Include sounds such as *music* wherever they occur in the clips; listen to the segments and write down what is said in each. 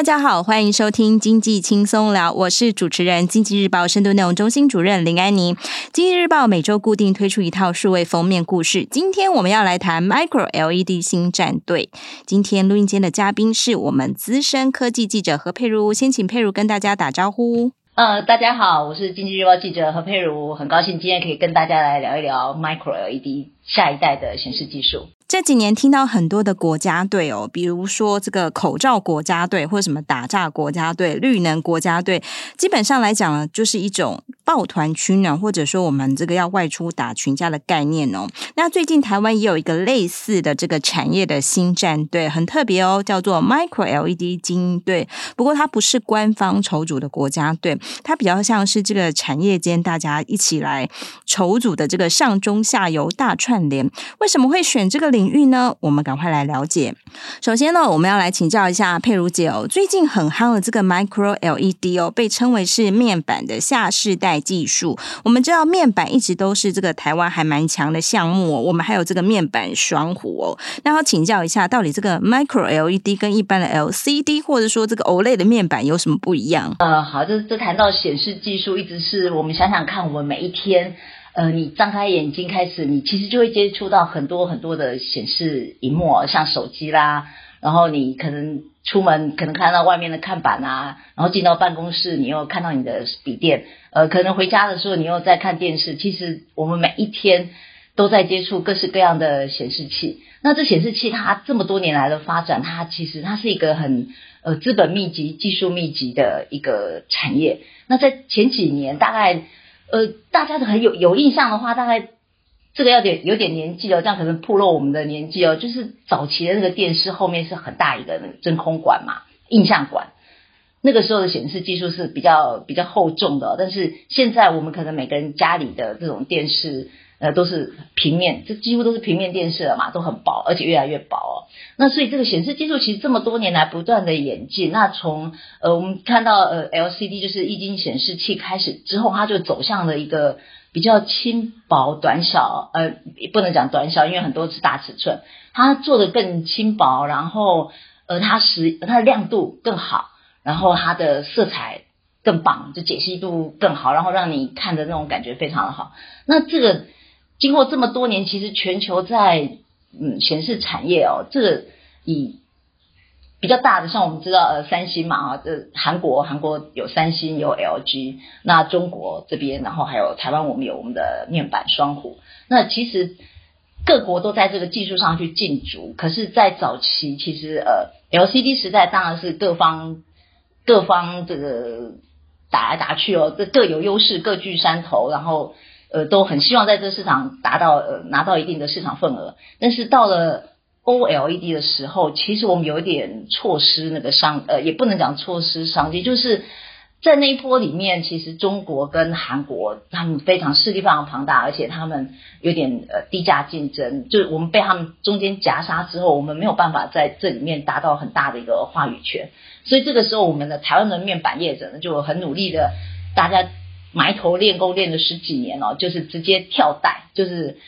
大家好，欢迎收听经济轻松聊，我是主持人经济日报深度内容中心主任林安妮。经济日报每周固定推出一套数位封面故事，今天我们要来谈 Micro LED 新战队。今天录音间的嘉宾是我们资深科技记者何佩如，先请佩如跟大家打招呼。呃，大家好，我是经济日报记者何佩如，很高兴今天可以跟大家来聊一聊 Micro LED 下一代的显示技术。这几年听到很多的国家队哦，比如说这个口罩国家队，或者什么打炸国家队、绿能国家队，基本上来讲呢，就是一种抱团取暖，或者说我们这个要外出打群架的概念哦。那最近台湾也有一个类似的这个产业的新战队，很特别哦，叫做 Micro LED 精英队。不过它不是官方筹组的国家队，它比较像是这个产业间大家一起来筹组的这个上中下游大串联。为什么会选这个领域呢，我们赶快来了解。首先呢，我们要来请教一下佩如姐哦，最近很夯的这个 Micro LED 哦，被称为是面板的下世代技术。我们知道面板一直都是这个台湾还蛮强的项目哦，我们还有这个面板双虎哦。那要请教一下，到底这个 Micro LED 跟一般的 LCD 或者说这个 OLED 的面板有什么不一样？呃，好，这这谈到显示技术，一直是我们想想看，我们每一天。呃，你张开眼睛开始，你其实就会接触到很多很多的显示荧幕，像手机啦，然后你可能出门可能看到外面的看板啊，然后进到办公室，你又看到你的笔电，呃，可能回家的时候你又在看电视。其实我们每一天都在接触各式各样的显示器。那这显示器它这么多年来的发展，它其实它是一个很呃资本密集、技术密集的一个产业。那在前几年大概。呃，大家都很有有印象的话，大概这个要点有点年纪哦，这样可能暴露我们的年纪哦。就是早期的那个电视后面是很大一个那个真空管嘛，印象管。那个时候的显示技术是比较比较厚重的，但是现在我们可能每个人家里的这种电视。呃，都是平面，这几乎都是平面电视了嘛，都很薄，而且越来越薄哦。那所以这个显示技术其实这么多年来不断的演进。那从呃我们看到呃 LCD 就是液晶显示器开始之后，它就走向了一个比较轻薄短小，呃，不能讲短小，因为很多是大尺寸，它做的更轻薄，然后呃它实它的亮度更好，然后它的色彩更棒，就解析度更好，然后让你看的那种感觉非常的好。那这个。经过这么多年，其实全球在嗯显示产业哦，这个以比较大的，像我们知道呃三星嘛啊，这韩国韩国有三星有 LG，那中国这边，然后还有台湾，我们有我们的面板双虎。那其实各国都在这个技术上去竞逐，可是，在早期其实呃 LCD 时代当然是各方各方这个打来打去哦，这各有优势，各据山头，然后。呃，都很希望在这市场达到呃拿到一定的市场份额，但是到了 OLED 的时候，其实我们有一点错失那个商呃，也不能讲错失商机，就是在那一波里面，其实中国跟韩国他们非常势力非常庞大，而且他们有点呃低价竞争，就是我们被他们中间夹杀之后，我们没有办法在这里面达到很大的一个话语权，所以这个时候我们的台湾的面板业者呢就很努力的大家。埋头练功练了十几年哦，就是直接跳代，就是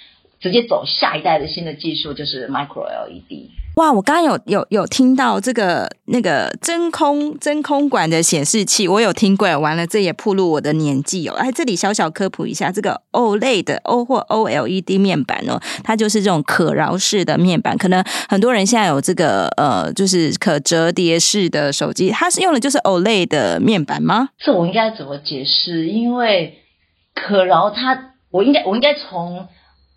直接走下一代的新的技术，就是 Micro LED。哇，我刚刚有有有听到这个那个真空真空管的显示器，我有听过。完了，这也暴露我的年纪哦。哎，这里小小科普一下，这个 OLED 的 O 或 OLED 面板哦，它就是这种可挠式的面板。可能很多人现在有这个呃，就是可折叠式的手机，它是用的就是 OLED 的面板吗？这我应该怎么解释？因为可挠它，我应该我应该从。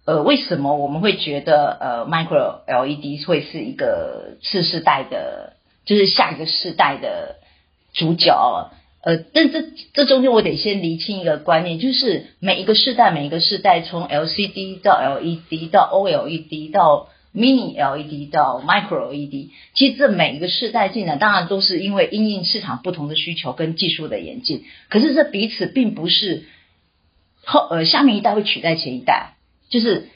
呃，为什么我们会觉得呃，Micro LED 会是一个次世代的，就是下一个世代的主角？呃，但这这中间我得先厘清一个观念，就是每一个世代，每一个世代，从 LCD 到 LED 到 OLED 到 Mini LED 到 Micro LED，其实这每一个世代进来，当然都是因为因应市场不同的需求跟技术的演进。可是这彼此并不是后呃下面一代会取代前一代，就是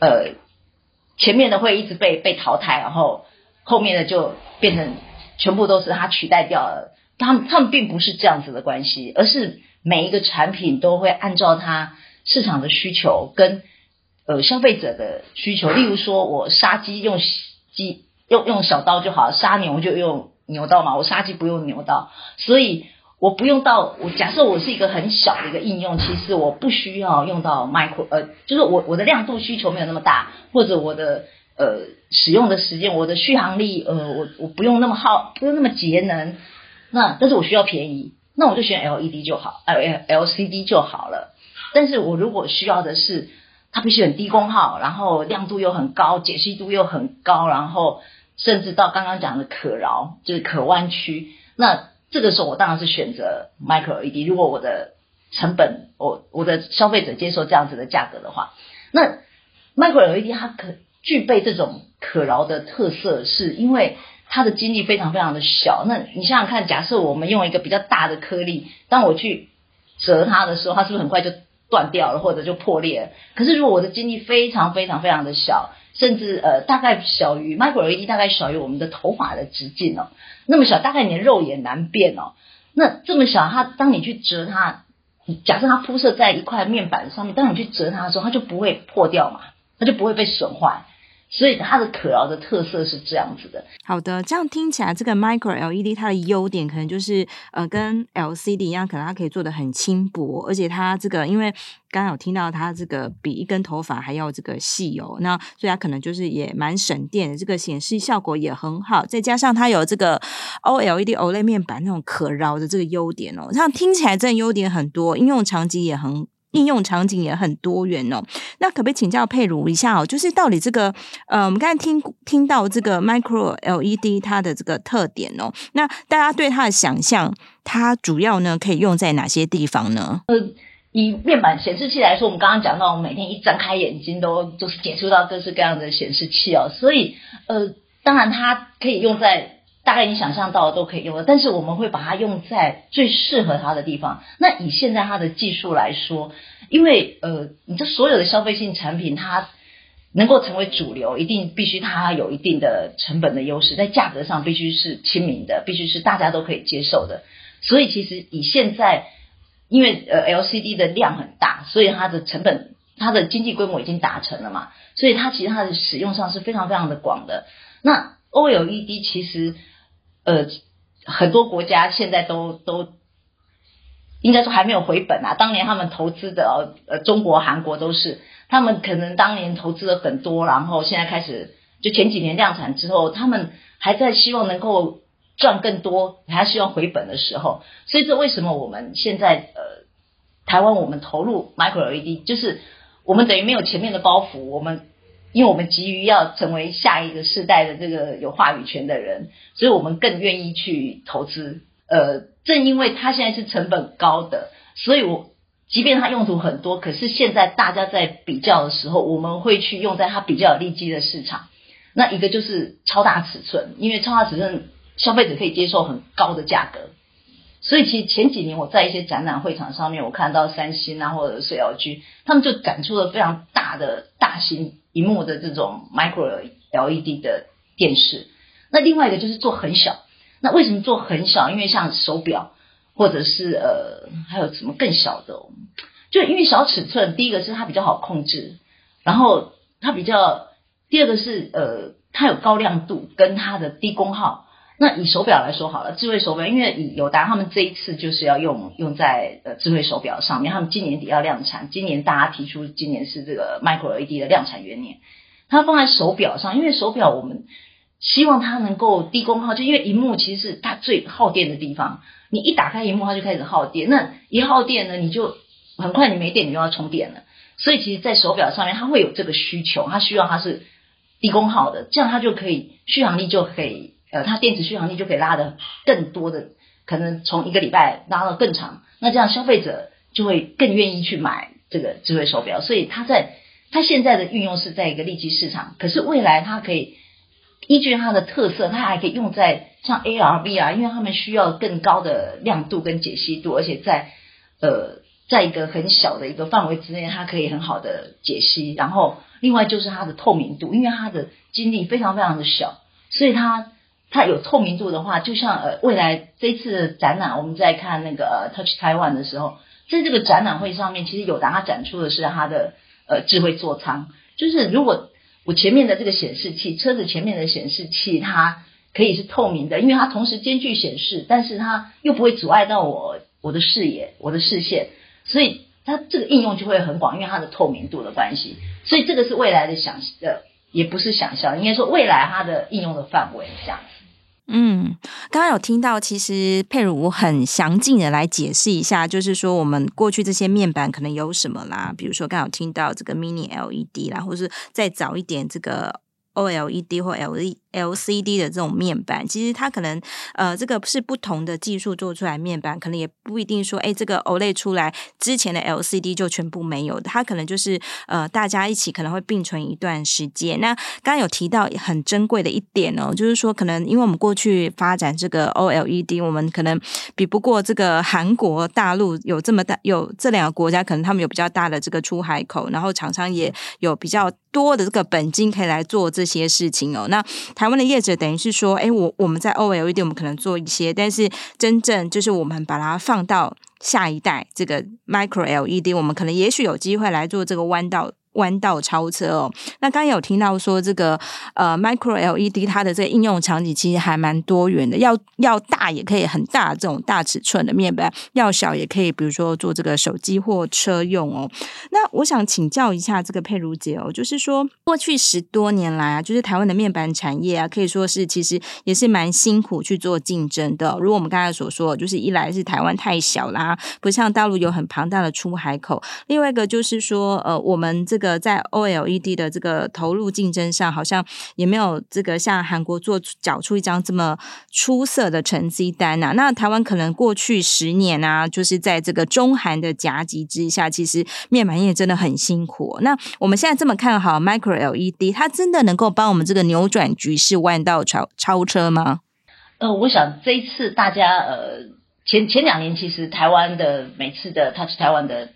呃前面的会一直被被淘汰，然后后面的就变成全部都是它取代掉了。他们他们并不是这样子的关系，而是每一个产品都会按照它市场的需求跟呃消费者的需求。例如说，我杀鸡用鸡用用小刀就好，杀牛就用牛刀嘛。我杀鸡不用牛刀，所以我不用到我假设我是一个很小的一个应用，其实我不需要用到 micro 呃，就是我我的亮度需求没有那么大，或者我的呃使用的时间，我的续航力呃我我不用那么耗，不用那么节能。那但是我需要便宜，那我就选 LED 就好，呃 LCD 就好了。但是我如果需要的是它必须很低功耗，然后亮度又很高，解析度又很高，然后甚至到刚刚讲的可挠，就是可弯曲。那这个时候我当然是选择 Micro LED。如果我的成本，我我的消费者接受这样子的价格的话，那 Micro LED 它可具备这种可挠的特色，是因为。它的精力非常非常的小，那你想想看，假设我们用一个比较大的颗粒，当我去折它的时候，它是不是很快就断掉了，或者就破裂？可是如果我的晶粒非常非常非常的小，甚至呃大概小于 Micro LED，大概小于我们的头发的直径哦，那么小，大概你的肉眼难辨哦。那这么小，它当你去折它，假设它铺设在一块面板上面，当你去折它的时候，它就不会破掉嘛，它就不会被损坏。所以它的可挠的特色是这样子的。好的，这样听起来，这个 Micro LED 它的优点可能就是呃，跟 LCD 一样，可能它可以做的很轻薄，而且它这个因为刚刚有听到它这个比一根头发还要这个细哦，那所以它可能就是也蛮省电的，这个显示效果也很好，再加上它有这个 OLED OLED 面板那种可挠的这个优点哦，这样听起来真的优点很多，应用场景也很。应用场景也很多元哦，那可不可以请教佩如一下哦？就是到底这个呃，我们刚才听听到这个 Micro LED 它的这个特点哦，那大家对它的想象，它主要呢可以用在哪些地方呢？呃，以面板显示器来说，我们刚刚讲到，我们每天一睁开眼睛都就是接触到各式各样的显示器哦，所以呃，当然它可以用在。大概你想象到的都可以用的，但是我们会把它用在最适合它的地方。那以现在它的技术来说，因为呃，你这所有的消费性产品，它能够成为主流，一定必须它有一定的成本的优势，在价格上必须是亲民的，必须是大家都可以接受的。所以其实以现在，因为呃 LCD 的量很大，所以它的成本、它的经济规模已经达成了嘛，所以它其实它的使用上是非常非常的广的。那 OLED 其实。呃，很多国家现在都都应该说还没有回本啊。当年他们投资的，呃，中国、韩国都是，他们可能当年投资了很多，然后现在开始就前几年量产之后，他们还在希望能够赚更多，还希望回本的时候。所以这为什么我们现在呃，台湾我们投入 Micro LED，就是我们等于没有前面的包袱，我们。因为我们急于要成为下一个世代的这个有话语权的人，所以我们更愿意去投资。呃，正因为它现在是成本高的，所以我即便它用途很多，可是现在大家在比较的时候，我们会去用在它比较有利基的市场。那一个就是超大尺寸，因为超大尺寸消费者可以接受很高的价格。所以其实前几年我在一些展览会场上面，我看到三星啊或者是 LG，他们就展出了非常大的大型。屏幕的这种 micro LED 的电视，那另外一个就是做很小。那为什么做很小？因为像手表，或者是呃，还有什么更小的，就因为小尺寸。第一个是它比较好控制，然后它比较，第二个是呃，它有高亮度跟它的低功耗。那以手表来说好了，智慧手表，因为以友达他们这一次就是要用用在呃智慧手表上面，他们今年底要量产，今年大家提出今年是这个 Micro LED 的量产元年，它放在手表上，因为手表我们希望它能够低功耗，就因为荧幕其实是它最耗电的地方，你一打开荧幕它就开始耗电，那一耗电呢，你就很快你没电你就要充电了，所以其实，在手表上面，它会有这个需求，它需要它是低功耗的，这样它就可以续航力就可以，呃，它电池续航力就可以拉得更多的，可能从一个礼拜拉到更长。那这样消费者就会更愿意去买这个智慧手表。所以它在它现在的运用是在一个利基市场，可是未来它可以依据它的特色，它还可以用在像 AR、VR，因为它们需要更高的亮度跟解析度，而且在呃。在一个很小的一个范围之内，它可以很好的解析。然后，另外就是它的透明度，因为它的晶粒非常非常的小，所以它它有透明度的话，就像呃未来这次的展览，我们在看那个呃 Touch Taiwan 的时候，在这个展览会上面，其实友达它展出的是它的呃智慧座舱，就是如果我前面的这个显示器，车子前面的显示器，它可以是透明的，因为它同时兼具显示，但是它又不会阻碍到我我的视野，我的视线。所以它这个应用就会很广，因为它的透明度的关系。所以这个是未来的想呃，也不是想象，应该说未来它的应用的范围这样。嗯，刚刚有听到，其实佩如很详尽的来解释一下，就是说我们过去这些面板可能有什么啦，比如说刚刚有听到这个 Mini LED 啦，或是再早一点这个 OLED 或 LED。LCD 的这种面板，其实它可能呃，这个是不同的技术做出来面板，可能也不一定说，哎，这个 OLED 出来之前的 LCD 就全部没有的，它可能就是呃，大家一起可能会并存一段时间。那刚刚有提到很珍贵的一点哦，就是说可能因为我们过去发展这个 OLED，我们可能比不过这个韩国大陆有这么大，有这两个国家可能他们有比较大的这个出海口，然后厂商也有比较多的这个本金可以来做这些事情哦。那台湾的业者等于是说，哎，我我们在 OLED 我们可能做一些，但是真正就是我们把它放到下一代这个 Micro LED，我们可能也许有机会来做这个弯道。弯道超车哦，那刚有听到说这个呃 Micro LED 它的这个应用场景其实还蛮多元的，要要大也可以很大这种大尺寸的面板，要小也可以，比如说做这个手机或车用哦。那我想请教一下这个佩如姐哦，就是说过去十多年来啊，就是台湾的面板产业啊，可以说是其实也是蛮辛苦去做竞争的。如我们刚才所说，就是一来是台湾太小啦，不像大陆有很庞大的出海口，另外一个就是说呃我们这个。呃，在 OLED 的这个投入竞争上，好像也没有这个像韩国做缴出一张这么出色的成绩单啊。那台湾可能过去十年啊，就是在这个中韩的夹击之下，其实面板业真的很辛苦。那我们现在这么看好 Micro LED，它真的能够帮我们这个扭转局势、弯道超超车吗？呃，我想这一次大家呃，前前两年其实台湾的每次的 Touch 台湾的。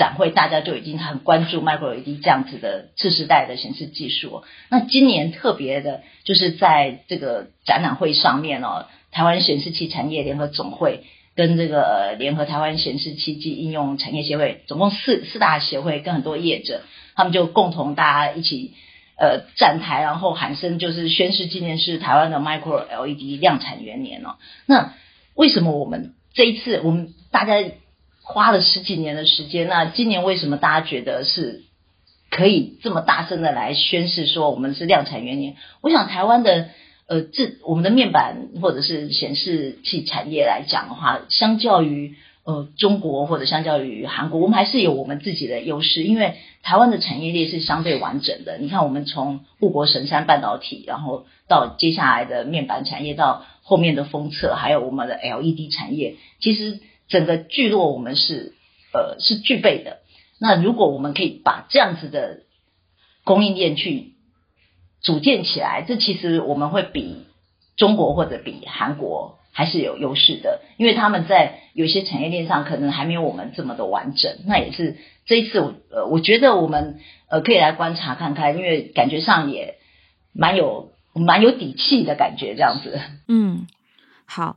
展会大家就已经很关注 Micro LED 这样子的次世代的显示技术。那今年特别的就是在这个展览会上面哦，台湾显示器产业联合总会跟这个联合台湾显示器及应用产业协会，总共四四大协会跟很多业者，他们就共同大家一起呃站台，然后喊声就是宣示今年是台湾的 Micro LED 量产元年哦。那为什么我们这一次我们大家？花了十几年的时间，那今年为什么大家觉得是可以这么大声的来宣示说我们是量产元年？我想台湾的呃，这我们的面板或者是显示器产业来讲的话，相较于呃中国或者相较于韩国，我们还是有我们自己的优势，因为台湾的产业链是相对完整的。你看，我们从护国神山半导体，然后到接下来的面板产业，到后面的封测，还有我们的 LED 产业，其实。整个聚落我们是呃是具备的。那如果我们可以把这样子的供应链去组建起来，这其实我们会比中国或者比韩国还是有优势的，因为他们在有些产业链上可能还没有我们这么的完整。那也是这一次我呃我觉得我们呃可以来观察看看，因为感觉上也蛮有蛮有底气的感觉，这样子。嗯，好。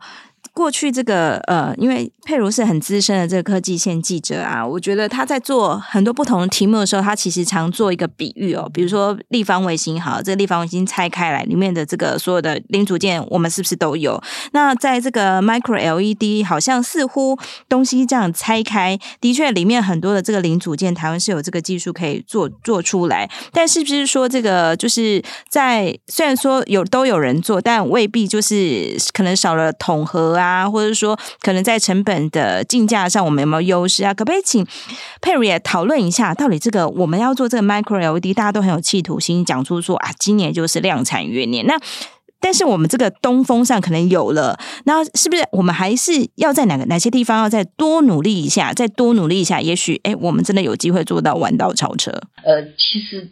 过去这个呃，因为佩如是很资深的这个科技线记者啊，我觉得他在做很多不同的题目的时候，他其实常做一个比喻哦，比如说立方卫星，好，这个立方卫星拆开来，里面的这个所有的零组件，我们是不是都有？那在这个 Micro LED，好像似乎东西这样拆开，的确里面很多的这个零组件，台湾是有这个技术可以做做出来，但是不是说这个就是在虽然说有都有人做，但未必就是可能少了统合啊。啊，或者说可能在成本的竞价上我们有没有优势啊？可不可以请佩如也讨论一下，到底这个我们要做这个 Micro LED，大家都很有企图心，讲出说啊，今年就是量产元年。那但是我们这个东风上可能有了，那是不是我们还是要在哪个哪些地方要再多努力一下，再多努力一下？也许哎，我们真的有机会做到弯道超车。呃，其实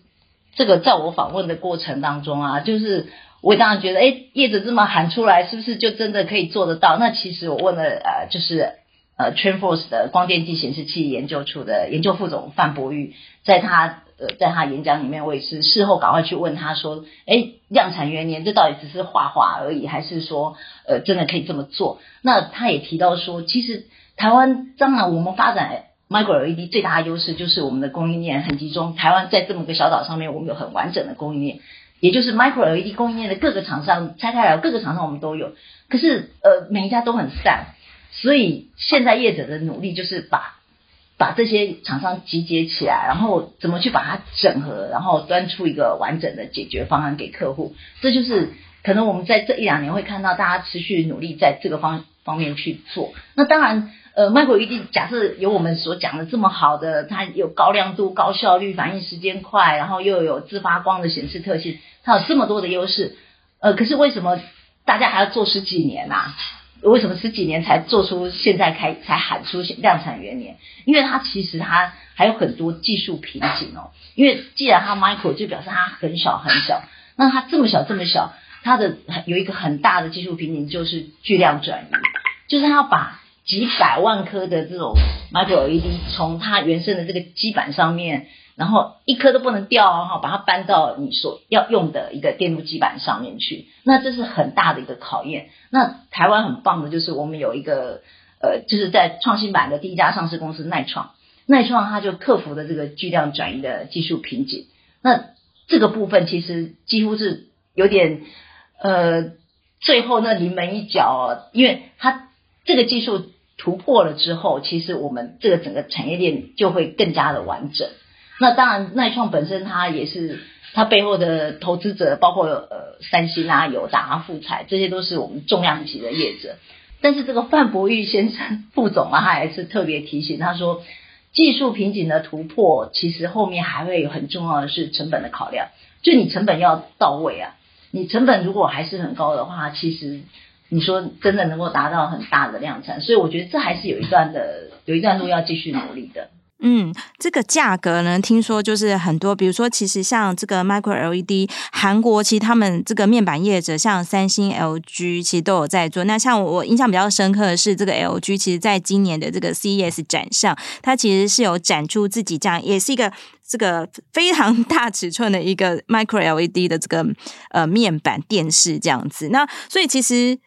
这个在我访问的过程当中啊，就是我当然觉得，哎，叶子这么喊出来，是不是就真的可以做得到？那其实我问了呃，就是呃，TrendForce 的光电及显示器研究处的研究副总范博玉，在他。呃，在他演讲里面，我也是事后赶快去问他说：“哎，量产元年，这到底只是画画而已，还是说，呃，真的可以这么做？”那他也提到说，其实台湾当然我们发展 Micro LED 最大的优势就是我们的供应链很集中。台湾在这么个小岛上面，我们有很完整的供应链，也就是 Micro LED 供应链的各个厂商拆开来，各个厂商我们都有。可是，呃，每一家都很散，所以现在业者的努力就是把。把这些厂商集结起来，然后怎么去把它整合，然后端出一个完整的解决方案给客户。这就是可能我们在这一两年会看到大家持续努力在这个方方面去做。那当然，呃，Micro LED 假设有我们所讲的这么好的，它有高亮度、高效率、反应时间快，然后又有自发光的显示特性，它有这么多的优势。呃，可是为什么大家还要做十几年呐、啊？为什么十几年才做出现在开才喊出量产元年？因为它其实它还有很多技术瓶颈哦。因为既然它 micro 就表示它很小很小，那它这么小这么小，它的有一个很大的技术瓶颈就是巨量转移，就是它要把几百万颗的这种 micro LED 从它原生的这个基板上面。然后一颗都不能掉哈，把它搬到你所要用的一个电路基板上面去，那这是很大的一个考验。那台湾很棒的就是我们有一个呃，就是在创新板的第一家上市公司耐创，耐创它就克服了这个巨量转移的技术瓶颈。那这个部分其实几乎是有点呃，最后那临门一脚，因为它这个技术突破了之后，其实我们这个整个产业链就会更加的完整。那当然，耐创本身它也是它背后的投资者，包括呃三星啊、友达啊、富彩，这些都是我们重量级的业者。但是这个范博玉先生副总啊，他还是特别提醒他说，技术瓶颈的突破，其实后面还会有很重要的是成本的考量。就你成本要到位啊，你成本如果还是很高的话，其实你说真的能够达到很大的量产，所以我觉得这还是有一段的，有一段路要继续努力的。嗯，这个价格呢，听说就是很多，比如说，其实像这个 Micro LED，韩国其实他们这个面板业者，像三星、LG，其实都有在做。那像我印象比较深刻的是，这个 LG，其实在今年的这个 CES 展上，它其实是有展出自己这样，也是一个这个非常 *laughs* 大尺寸的一个 Micro LED 的这个呃面板电视这样子。那所以其实。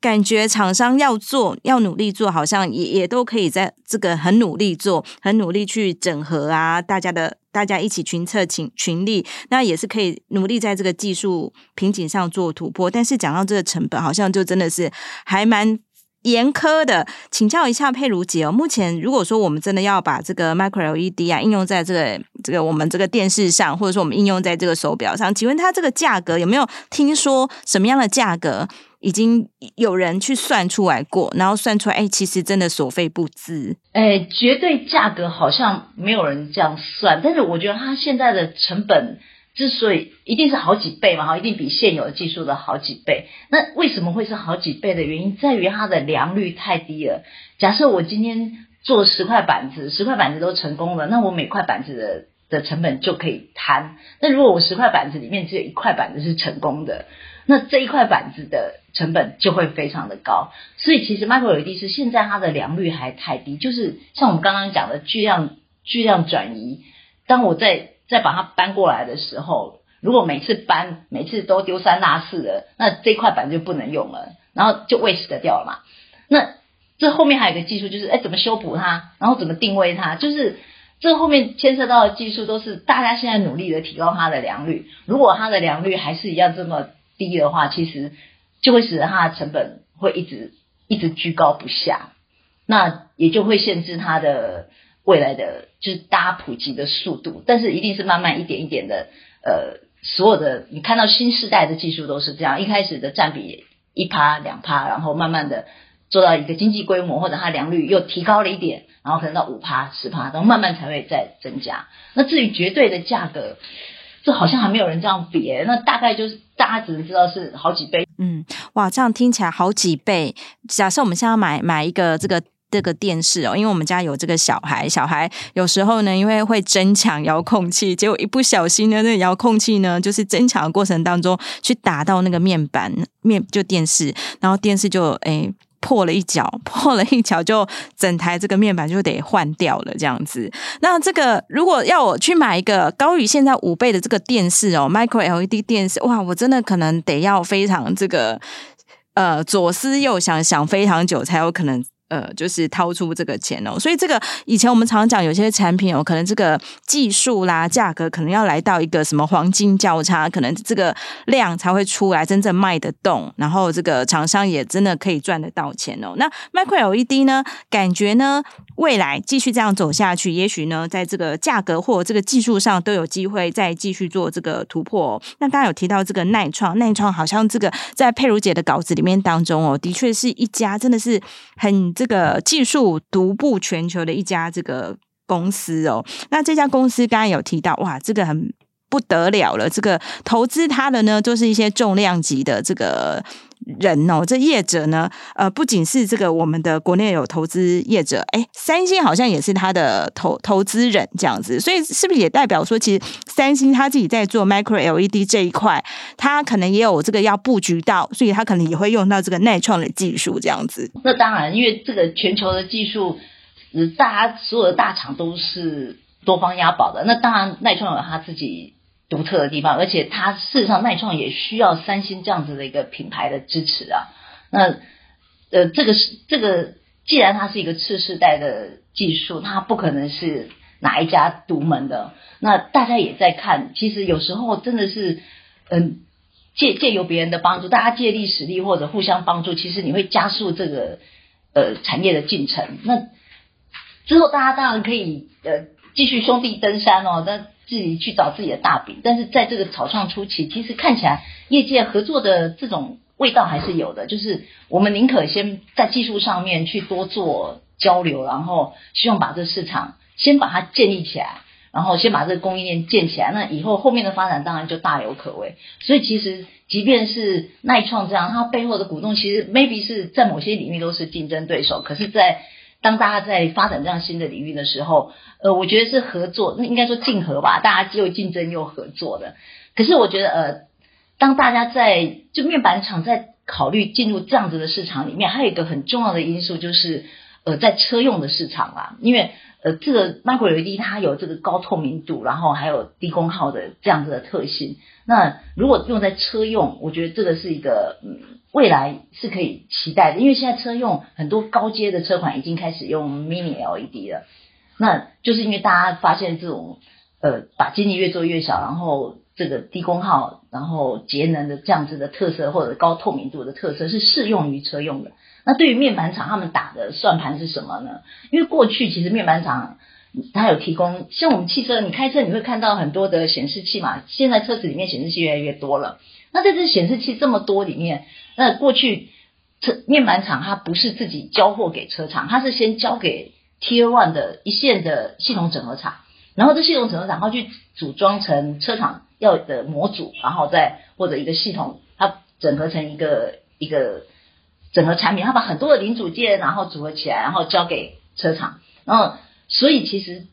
感觉厂商要做，要努力做，好像也也都可以在这个很努力做，很努力去整合啊，大家的大家一起群策群群力，那也是可以努力在这个技术瓶颈上做突破。但是讲到这个成本，好像就真的是还蛮严苛的。请教一下佩如姐哦，目前如果说我们真的要把这个 Micro LED 啊应用在这个这个我们这个电视上，或者说我们应用在这个手表上，请问它这个价格有没有听说什么样的价格？已经有人去算出来过，然后算出来，哎，其实真的所费不貲。哎，绝对价格好像没有人这样算，但是我觉得它现在的成本之所以一定是好几倍嘛，哈，一定比现有的技术的好几倍。那为什么会是好几倍的原因，在于它的良率太低了。假设我今天做十块板子，十块板子都成功了，那我每块板子的的成本就可以摊。那如果我十块板子里面只有一块板子是成功的，那这一块板子的成本就会非常的高，所以其实 Micro LED 是现在它的良率还太低，就是像我们刚刚讲的巨量巨量转移，当我再再把它搬过来的时候，如果每次搬每次都丢三落四的，那这块板就不能用了，然后就 waste 掉了嘛。那这后面还有一个技术，就是哎怎么修补它，然后怎么定位它，就是这后面牵涉到的技术都是大家现在努力的提高它的良率。如果它的良率还是一样这么低的话，其实就会使得它的成本会一直一直居高不下，那也就会限制它的未来的就是大家普及的速度。但是一定是慢慢一点一点的，呃，所有的你看到新世代的技术都是这样，一开始的占比一趴两趴，然后慢慢的做到一个经济规模，或者它良率又提高了一点，然后可能到五趴、十趴，然后慢慢才会再增加。那至于绝对的价格，这好像还没有人这样比，那大概就是大家只能知道是好几倍。嗯，哇，这样听起来好几倍。假设我们现在买买一个这个。这个电视哦，因为我们家有这个小孩，小孩有时候呢，因为会争抢遥控器，结果一不小心呢，那遥控器呢，就是争抢的过程当中去打到那个面板面，就电视，然后电视就诶破了一角，*laughs* 破了一角，就整台这个面板就得换掉了，这样子。那这个如果要我去买一个高于现在五倍的这个电视哦，Micro LED 电视，哇，我真的可能得要非常这个呃左思右想，想非常久才有可能。呃，就是掏出这个钱哦，所以这个以前我们常讲，有些产品哦，可能这个技术啦、价格，可能要来到一个什么黄金交叉，可能这个量才会出来，真正卖得动，然后这个厂商也真的可以赚得到钱哦。那 Micro LED 呢，感觉呢，未来继续这样走下去，也许呢，在这个价格或这个技术上都有机会再继续做这个突破。那刚刚有提到这个耐创，耐创好像这个在佩如姐的稿子里面当中哦，的确是一家真的是很。这个技术独步全球的一家这个公司哦，那这家公司刚刚有提到，哇，这个很不得了了。这个投资它的呢，就是一些重量级的这个。人哦，这业者呢，呃，不仅是这个我们的国内有投资业者，哎，三星好像也是他的投投资人这样子，所以是不是也代表说，其实三星他自己在做 Micro LED 这一块，他可能也有这个要布局到，所以他可能也会用到这个錼创的技术这样子。那当然，因为这个全球的技术，呃，大家所有的大厂都是多方押宝的，那当然錼创有他自己。独特的地方，而且它事实上，耐创也需要三星这样子的一个品牌的支持啊。那呃，这个是这个，既然它是一个次世代的技术，它不可能是哪一家独门的。那大家也在看，其实有时候真的是，嗯、借借由别人的帮助，大家借力使力或者互相帮助，其实你会加速这个呃产业的进程。那之后大家当然可以呃继续兄弟登山哦。那自己去找自己的大饼，但是在这个草创初期，其实看起来业界合作的这种味道还是有的。就是我们宁可先在技术上面去多做交流，然后希望把这市场先把它建立起来，然后先把这个供应链建起来。那以后后面的发展当然就大有可为。所以其实即便是耐创这样，它背后的股东其实 maybe 是在某些领域都是竞争对手，可是，在当大家在发展这样新的领域的时候，呃，我觉得是合作，那应该说竞合吧，大家既有竞争又合作的。可是我觉得，呃，当大家在就面板厂在考虑进入这样子的市场里面，还有一个很重要的因素就是，呃，在车用的市场啊，因为呃，这个 Micro LED 它有这个高透明度，然后还有低功耗的这样子的特性。那如果用在车用，我觉得这个是一个嗯。未来是可以期待的，因为现在车用很多高阶的车款已经开始用 Mini LED 了，那就是因为大家发现这种呃把晶体越做越小，然后这个低功耗，然后节能的这样子的特色或者高透明度的特色是适用于车用的。那对于面板厂，他们打的算盘是什么呢？因为过去其实面板厂它有提供，像我们汽车，你开车你会看到很多的显示器嘛，现在车子里面显示器越来越多了。那在这显示器这么多里面，那过去车面板厂它不是自己交货给车厂，它是先交给 Tier One 的一线的系统整合厂，然后这系统整合厂它去组装成车厂要的模组，然后再或者一个系统它整合成一个一个整合产品，它把很多的零组件然后组合起来，然后交给车厂，然后所以其实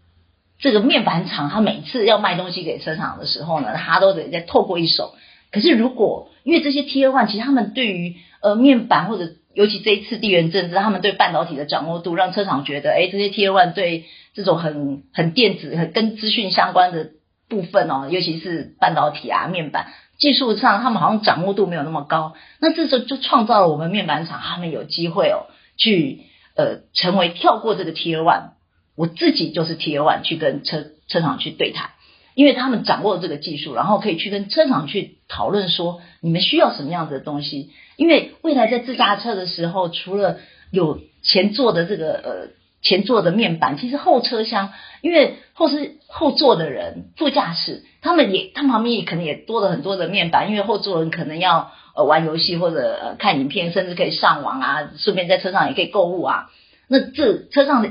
这个面板厂它每次要卖东西给车厂的时候呢，它都得再透过一手。可是，如果因为这些 T 二 One，其实他们对于呃面板或者尤其这一次地缘政治，他们对半导体的掌握度，让车厂觉得，哎，这些 T 二 One 对这种很很电子、很跟资讯相关的部分哦，尤其是半导体啊、面板技术上，他们好像掌握度没有那么高。那这时候就创造了我们面板厂，他们有机会哦，去呃成为跳过这个 T 二 One，我自己就是 Tier One 去跟车车厂去对谈。因为他们掌握了这个技术，然后可以去跟车厂去讨论说，你们需要什么样子的东西。因为未来在自驾车的时候，除了有前座的这个呃前座的面板，其实后车厢，因为后是后座的人，副驾驶他们也，他们旁边也可能也多了很多的面板，因为后座人可能要呃玩游戏或者呃看影片，甚至可以上网啊，顺便在车上也可以购物啊。那这车上的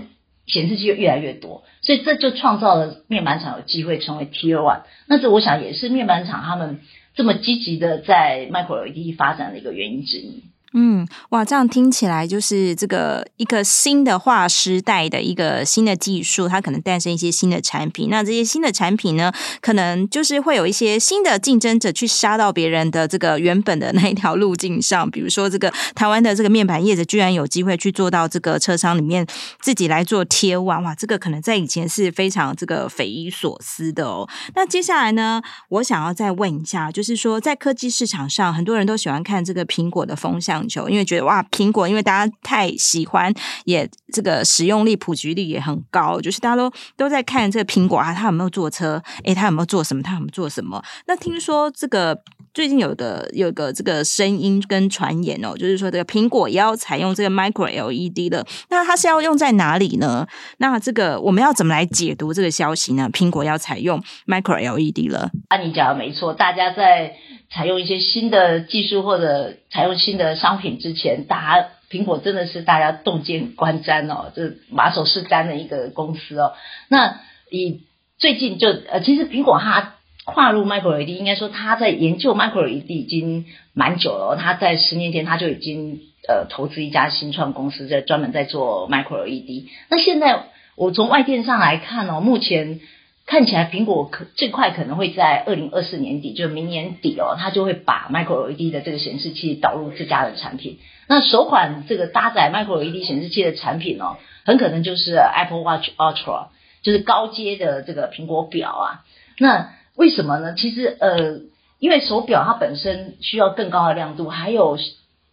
显示器越来越多，所以这就创造了面板厂有机会成为 Tier One。那这我想也是面板厂他们这么积极的在 Micro LED 发展的一个原因之一。嗯，哇，这样听起来就是这个一个新的划时代的一个新的技术，它可能诞生一些新的产品。那这些新的产品呢，可能就是会有一些新的竞争者去杀到别人的这个原本的那一条路径上。比如说，这个台湾的这个面板业者居然有机会去做到这个车商里面自己来做贴网，哇，这个可能在以前是非常这个匪夷所思的哦。那接下来呢，我想要再问一下，就是说在科技市场上，很多人都喜欢看这个苹果的风向。球，因为觉得哇，苹果因为大家太喜欢，也这个使用率普及率也很高，就是大家都都在看这个苹果啊，它有没有坐车？诶，它有没有做什么？它有没有做什么？那听说这个最近有的有个这个声音跟传言哦，就是说这个苹果也要采用这个 Micro LED 的，那它是要用在哪里呢？那这个我们要怎么来解读这个消息呢？苹果要采用 Micro LED 了？啊，你讲的没错，大家在。采用一些新的技术或者采用新的商品之前，大家苹果真的是大家动见观瞻哦，这马首是瞻的一个公司哦。那以最近就呃，其实苹果它跨入 Micro LED，应该说他在研究 Micro LED 已经蛮久了。他在十年前他就已经呃投资一家新创公司，在专门在做 Micro LED。那现在我从外电上来看哦，目前。看起来苹果可最快可能会在二零二四年底，就明年底哦，他就会把 Micro LED 的这个显示器导入自家的产品。那首款这个搭载 Micro LED 显示器的产品哦，很可能就是 Apple Watch Ultra，就是高阶的这个苹果表啊。那为什么呢？其实呃，因为手表它本身需要更高的亮度，还有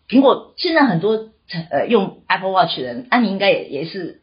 苹果现在很多呃用 Apple Watch 的人，那、啊、你应该也也是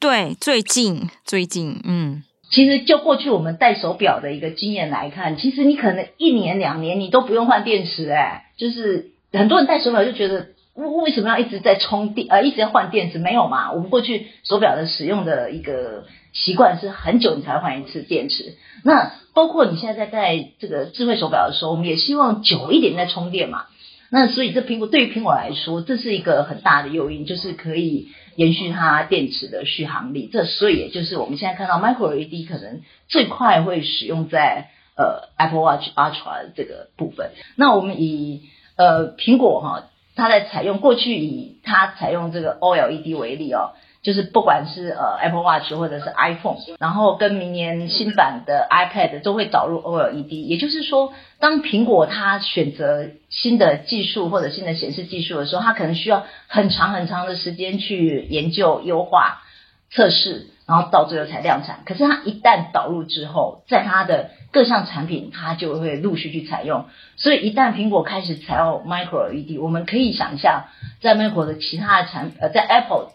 对，最近最近嗯。其实就过去我们戴手表的一个经验来看，其实你可能一年两年你都不用换电池哎，就是很多人戴手表就觉得为为什么要一直在充电呃一直在换电池？没有嘛，我们过去手表的使用的一个习惯是很久你才换一次电池。那包括你现在在戴这个智慧手表的时候，我们也希望久一点再充电嘛。那所以这苹果对于苹果来说，这是一个很大的诱因，就是可以。延续它电池的续航力，这所以也就是我们现在看到 Micro LED 可能最快会使用在呃 Apple Watch Ultra 这个部分。那我们以呃苹果哈，它在采用过去以它采用这个 OLED 为例哦。就是不管是呃 Apple Watch 或者是 iPhone，然后跟明年新版的 iPad 都会导入 OLED，也就是说，当苹果它选择新的技术或者新的显示技术的时候，它可能需要很长很长的时间去研究、优化、测试，然后到最后才量产。可是它一旦导入之后，在它的各项产品，它就会陆续去采用。所以一旦苹果开始采用 Micro LED，我们可以想象，在 Micro 的其他的产呃，在 Apple。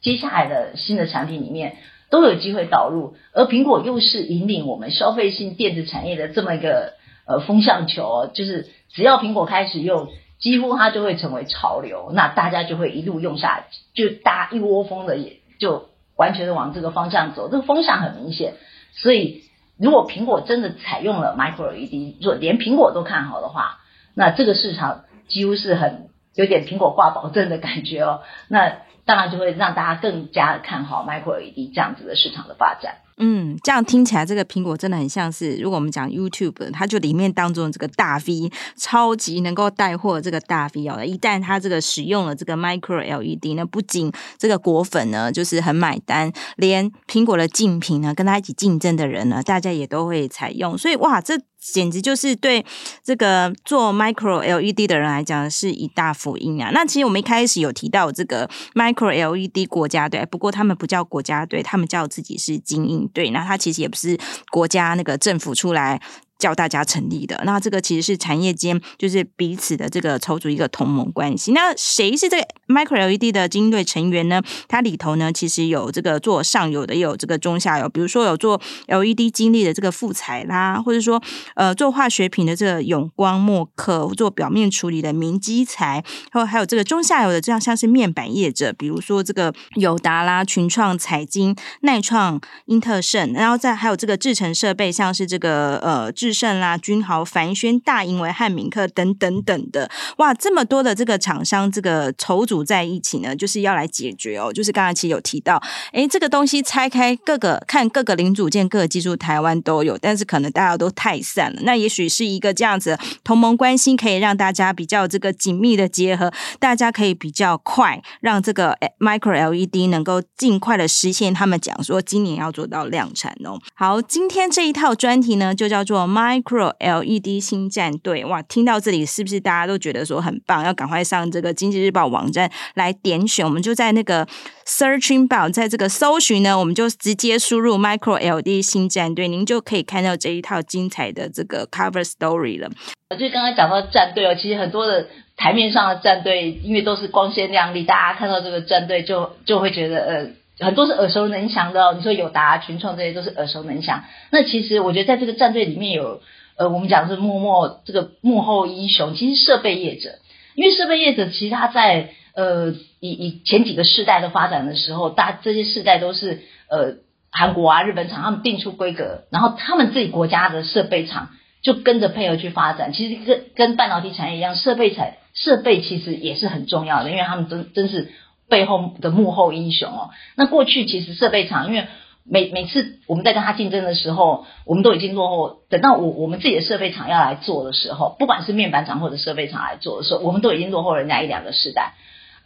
接下来的新的产品里面都有机会导入，而苹果又是引领我们消费性电子产业的这么一个呃风向球，就是只要苹果开始用，几乎它就会成为潮流，那大家就会一路用下，就大家一窝蜂的也就完全的往这个方向走，这个风向很明显。所以如果苹果真的采用了 Micro LED，如果连苹果都看好的话，那这个市场几乎是很有点苹果挂保证的感觉哦，那。当然就会让大家更加看好 Micro LED 这样子的市场的发展。嗯，这样听起来，这个苹果真的很像是，如果我们讲 YouTube，它就里面当中这个大 V，超级能够带货的这个大 V 哦。一旦它这个使用了这个 Micro LED 呢，不仅这个果粉呢就是很买单，连苹果的竞品呢，跟它一起竞争的人呢，大家也都会采用。所以哇，这。简直就是对这个做 micro LED 的人来讲是一大福音啊！那其实我们一开始有提到这个 micro LED 国家队，不过他们不叫国家队，他们叫自己是精英对。那他其实也不是国家那个政府出来叫大家成立的。那这个其实是产业间就是彼此的这个筹组一个同盟关系。那谁是这个 Micro LED 的精英队成员呢？它里头呢，其实有这个做上游的，也有这个中下游。比如说有做 LED 晶粒的这个富采啦，或者说呃做化学品的这个永光墨刻，做表面处理的明基材，然后还有这个中下游的，这样像是面板业者，比如说这个友达啦、群创、彩晶、耐创、英特盛，然后再还有这个制成设备，像是这个呃制胜啦、君豪、凡轩、大银为、汉明克等等等的，哇，这么多的这个厂商这个筹组在一起呢，就是要来解决哦，就是刚才其实有提到，诶，这个东西拆开各个看各个零组件、各个技术，台湾都有，但是可能大家都太散了，那也许是一个这样子同盟关系，可以让大家比较这个紧密的结合，大家可以比较快让这个 Micro LED 能够尽快的实现。他们讲说今年要做到量产哦。好，今天这一套专题呢，就叫做 Micro LED 新战队。哇，听到这里是不是大家都觉得说很棒？要赶快上这个经济日报网站来点选。我们就在那个 Searching Bar，在这个搜寻呢，我们就直接输入 Micro LED 新战队，您就可以看到这一套精彩的这个 Cover Story 了。就刚刚讲到战队哦，其实很多的台面上的战队，因为都是光鲜亮丽，大家看到这个战队就就会觉得呃。很多是耳熟能详的哦，你说友达、群创这些都是耳熟能详。那其实我觉得在这个战队里面有，呃，我们讲是默默这个幕后英雄，其实设备业者，因为设备业者其实他在呃以以前几个世代的发展的时候，大这些世代都是呃韩国啊、日本厂他们定出规格，然后他们自己国家的设备厂就跟着配合去发展。其实跟跟半导体产业一样，设备产设备其实也是很重要的，因为他们真真是。背后的幕后英雄哦，那过去其实设备厂，因为每每次我们在跟他竞争的时候，我们都已经落后。等到我我们自己的设备厂要来做的时候，不管是面板厂或者设备厂来做的时候，我们都已经落后人家一两个世代，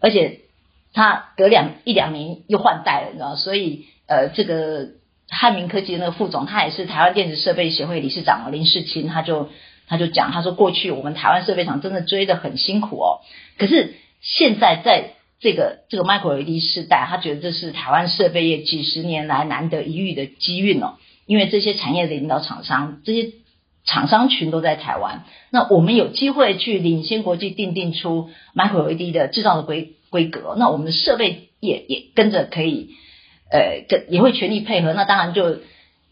而且他隔两一两年又换代了，你知道？所以呃，这个汉明科技的那个副总，他也是台湾电子设备协会理事长哦林世清，他就他就讲，他说过去我们台湾设备厂真的追得很辛苦哦，可是现在在。这个这个 Micro LED 世代，他觉得这是台湾设备业几十年来难得一遇的机运哦，因为这些产业的领导厂商，这些厂商群都在台湾，那我们有机会去领先国际，订定出 Micro LED 的制造的规规格，那我们的设备也也跟着可以，呃，跟也会全力配合，那当然就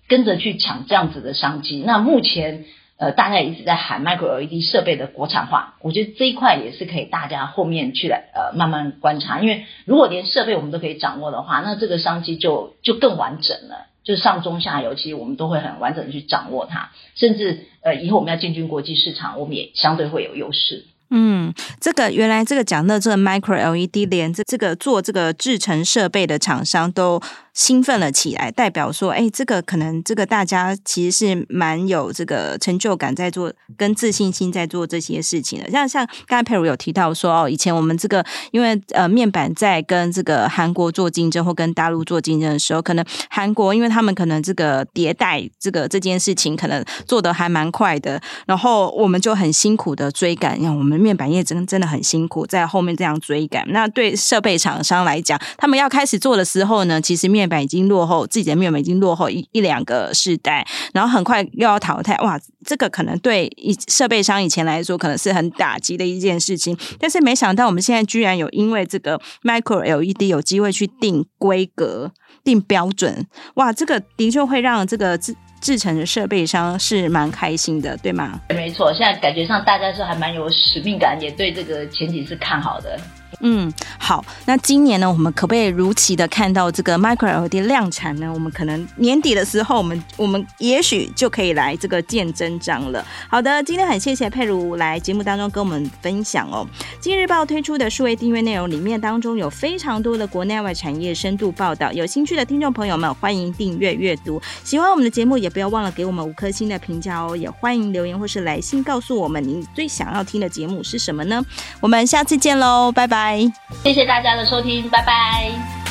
跟着去抢这样子的商机。那目前。呃，大家一直在喊 Micro LED 设备的国产化，我觉得这一块也是可以大家后面去来呃慢慢观察，因为如果连设备我们都可以掌握的话，那这个商机就就更完整了，就是上中下游其实我们都会很完整的去掌握它，甚至呃以后我们要进军国际市场，我们也相对会有优势。嗯，这个原来这个讲的这个 Micro LED 连这这个做这个制程设备的厂商都。兴奋了起来，代表说，哎，这个可能这个大家其实是蛮有这个成就感，在做跟自信心在做这些事情的。像像刚才佩如有提到说，哦，以前我们这个因为呃面板在跟这个韩国做竞争或跟大陆做竞争的时候，可能韩国因为他们可能这个迭代这个这件事情可能做得还蛮快的，然后我们就很辛苦的追赶，让我们面板业真真的很辛苦，在后面这样追赶。那对设备厂商来讲，他们要开始做的时候呢，其实面板已经落后，自己的面板已经落后一一两个世代，然后很快又要淘汰，哇，这个可能对以设备商以前来说可能是很打击的一件事情，但是没想到我们现在居然有因为这个 Micro LED 有机会去定规格、定标准，哇，这个的确会让这个制成的设备商是蛮开心的，对吗？没错，现在感觉上大家是还蛮有使命感，也对这个前景是看好的。嗯，好，那今年呢，我们可不可以如期的看到这个 Micro LED 量产呢？我们可能年底的时候，我们我们也许就可以来这个见真章了。好的，今天很谢谢佩如来节目当中跟我们分享哦。今日报推出的数位订阅内容里面当中有非常多的国内外产业深度报道，有兴趣的听众朋友们欢迎订阅阅读。喜欢我们的节目，也不要忘了给我们五颗星的评价哦。也欢迎留言或是来信告诉我们您最想要听的节目是什么呢？我们下次见喽，拜拜拜。谢谢大家的收听，拜拜。